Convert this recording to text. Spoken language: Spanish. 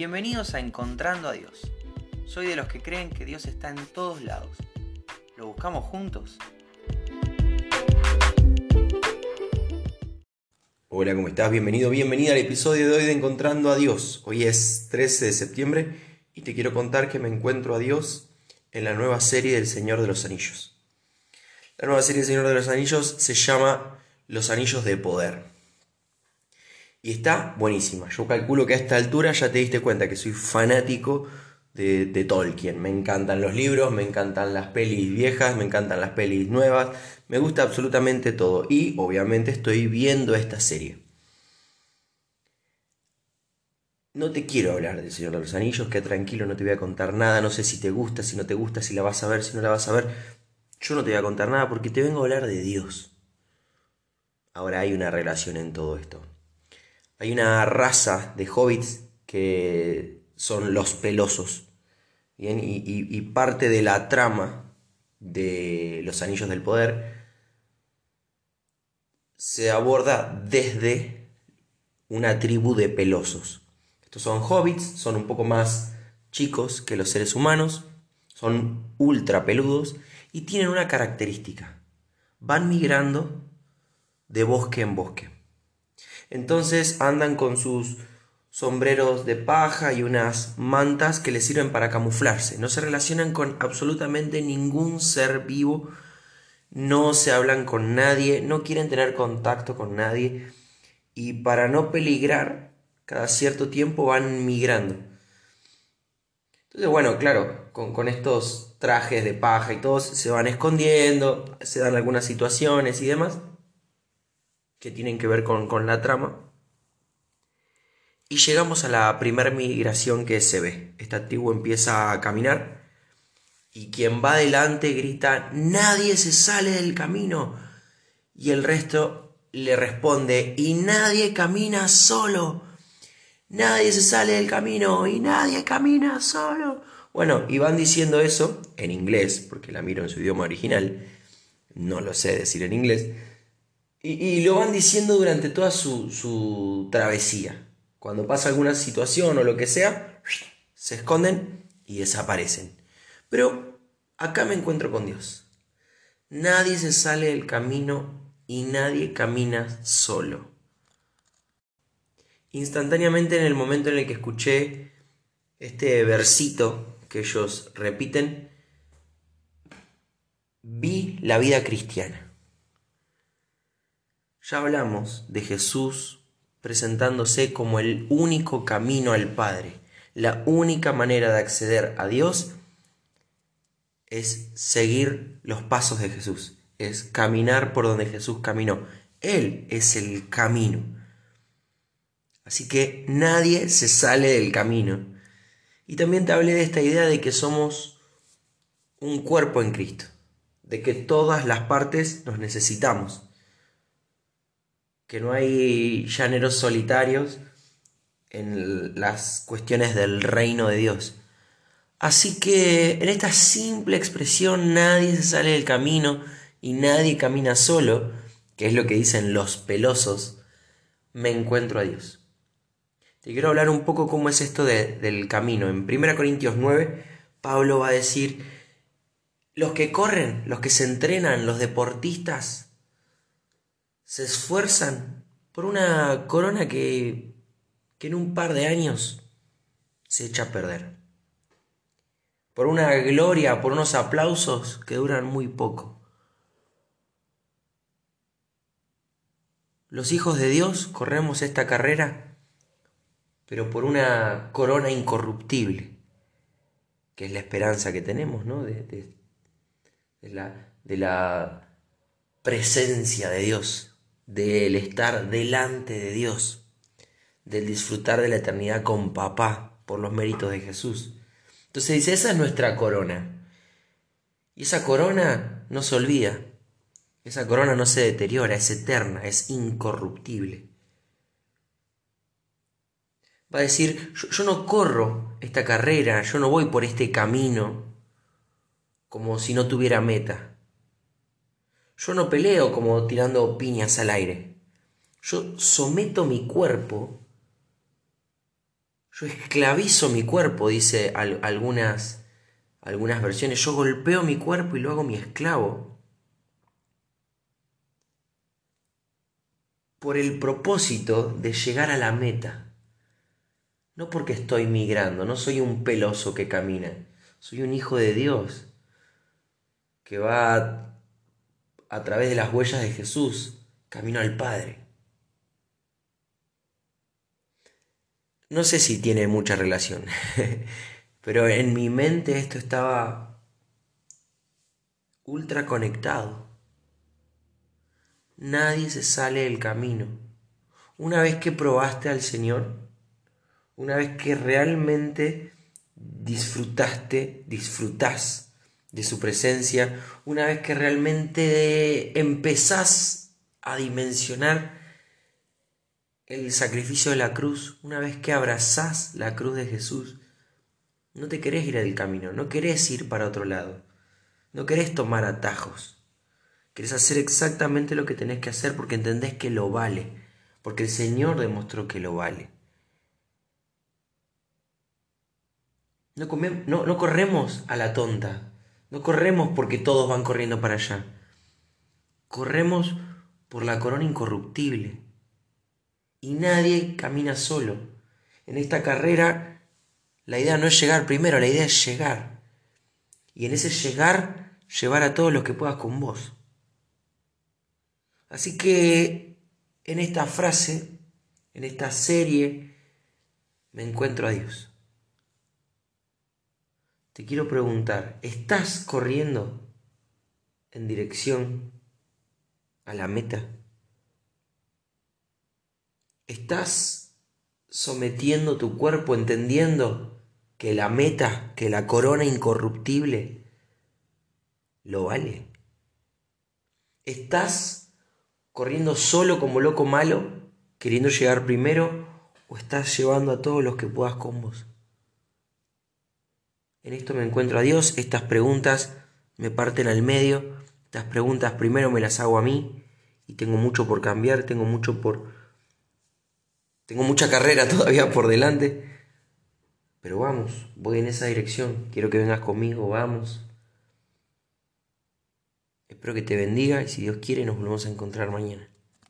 Bienvenidos a Encontrando a Dios. Soy de los que creen que Dios está en todos lados. ¿Lo buscamos juntos? Hola, ¿cómo estás? Bienvenido, bienvenida al episodio de hoy de Encontrando a Dios. Hoy es 13 de septiembre y te quiero contar que me encuentro a Dios en la nueva serie del Señor de los Anillos. La nueva serie del Señor de los Anillos se llama Los Anillos de Poder. Y está buenísima. Yo calculo que a esta altura ya te diste cuenta que soy fanático de, Tolkien. Me encantan los libros, me encantan las pelis viejas, me encantan las pelis nuevas. Me gusta absolutamente todo. Y obviamente estoy viendo esta serie. No te quiero hablar del Señor de los Anillos, que tranquilo, no te voy a contar nada. No sé si te gusta, si no te gusta, si la vas a ver, si no la vas a ver. Yo no te voy a contar nada porque te vengo a hablar de Dios. Ahora hay una relación en todo esto. Hay una raza de hobbits que son los pelosos. Y, parte de la trama de los Anillos del Poder se aborda desde una tribu de pelosos. Estos son hobbits, son un poco más chicos que los seres humanos, son ultra peludos y tienen una característica. Van migrando de bosque en bosque. Entonces andan con sus sombreros de paja y unas mantas que les sirven para camuflarse. No se relacionan con absolutamente ningún ser vivo, no se hablan con nadie, no quieren tener contacto con nadie y para no peligrar, cada cierto tiempo van migrando. Entonces, bueno, claro, con, estos trajes de paja y todos se van escondiendo, se dan algunas situaciones y demás que tienen que ver con, la trama. Y llegamos a la primera migración que se ve. Esta tribu empieza a caminar y quien va adelante grita, nadie se sale del camino. Y el resto le responde, y nadie camina solo. Nadie se sale del camino y nadie camina solo. Bueno, y van diciendo eso en inglés, porque la miro en su idioma original. No lo sé decir en inglés. Y, lo van diciendo durante toda su, travesía. Cuando pasa alguna situación o lo que sea, se esconden y desaparecen. Pero acá me encuentro con Dios. Nadie se sale del camino y nadie camina solo. Instantáneamente en el momento en el que escuché este versito que ellos repiten, vi la vida cristiana. Ya hablamos de Jesús presentándose como el único camino al Padre. La única manera de acceder a Dios es seguir los pasos de Jesús, es caminar por donde Jesús caminó. Él es el camino. Así que nadie se sale del camino. Y también te hablé de esta idea de que somos un cuerpo en Cristo, de que todas las partes nos necesitamos que no hay llaneros solitarios en las cuestiones del reino de Dios. Así que en esta simple expresión nadie se sale del camino y nadie camina solo, que es lo que dicen los pelosos, me encuentro a Dios. Te quiero hablar un poco cómo es esto del camino. En 1 Corintios 9, Pablo va a decir, los que corren, los que se entrenan, los deportistas, se esfuerzan por una corona que, que en un par de años se echa a perder. Por una gloria, por unos aplausos que duran muy poco. Los hijos de Dios corremos esta carrera, pero por una corona incorruptible, que es la esperanza que tenemos, ¿no? De, de, la, de la presencia de Dios del estar delante de Dios, del disfrutar de la eternidad con papá por los méritos de Jesús. Entonces dice, esa es nuestra corona. Y esa corona no se olvida, esa corona no se deteriora, es eterna, es incorruptible. Va a decir, yo, yo no corro esta carrera, yo no voy por este camino como si no tuviera meta. Yo no peleo como tirando piñas al aire. Yo someto mi cuerpo. Yo esclavizo mi cuerpo, dice algunas, algunas versiones. Yo golpeo mi cuerpo y lo hago mi esclavo. Por el propósito de llegar a la meta. No porque estoy migrando, no soy un peloso que camina. Soy un hijo de Dios que va a través de las huellas de Jesús, camino al Padre. No sé si tiene mucha relación, pero en mi mente esto estaba ultra conectado. Nadie se sale del camino. Una vez que probaste al Señor, una vez que realmente disfrutaste, disfrutás de su presencia, una vez que realmente empezás a dimensionar el sacrificio de la cruz, una vez que abrazás la cruz de Jesús, no te querés ir del camino, no querés ir para otro lado, no querés tomar atajos, querés hacer exactamente lo que tenés que hacer porque entendés que lo vale, porque el Señor demostró que lo vale. No, no, no corremos a la tonta, no corremos porque todos van corriendo para allá. Corremos por la corona incorruptible. Y nadie camina solo. En esta carrera la idea no es llegar primero, la idea es llegar. Y en ese llegar, llevar a todos los que puedas con vos. Así que en esta frase, en esta serie, me encuentro a Dios. Te quiero preguntar, ¿estás corriendo en dirección a la meta? ¿Estás sometiendo tu cuerpo entendiendo que la meta, que la corona incorruptible, lo vale? ¿Estás corriendo solo como loco malo, queriendo llegar primero, o estás llevando a todos los que puedas con vos? En esto me encuentro a Dios, estas preguntas me parten al medio, estas preguntas primero me las hago a mí y tengo mucho por cambiar, tengo mucho por... Tengo mucha carrera todavía por delante, pero vamos, voy en esa dirección, quiero que vengas conmigo, vamos. Espero que te bendiga y si Dios quiere nos volvemos a encontrar mañana.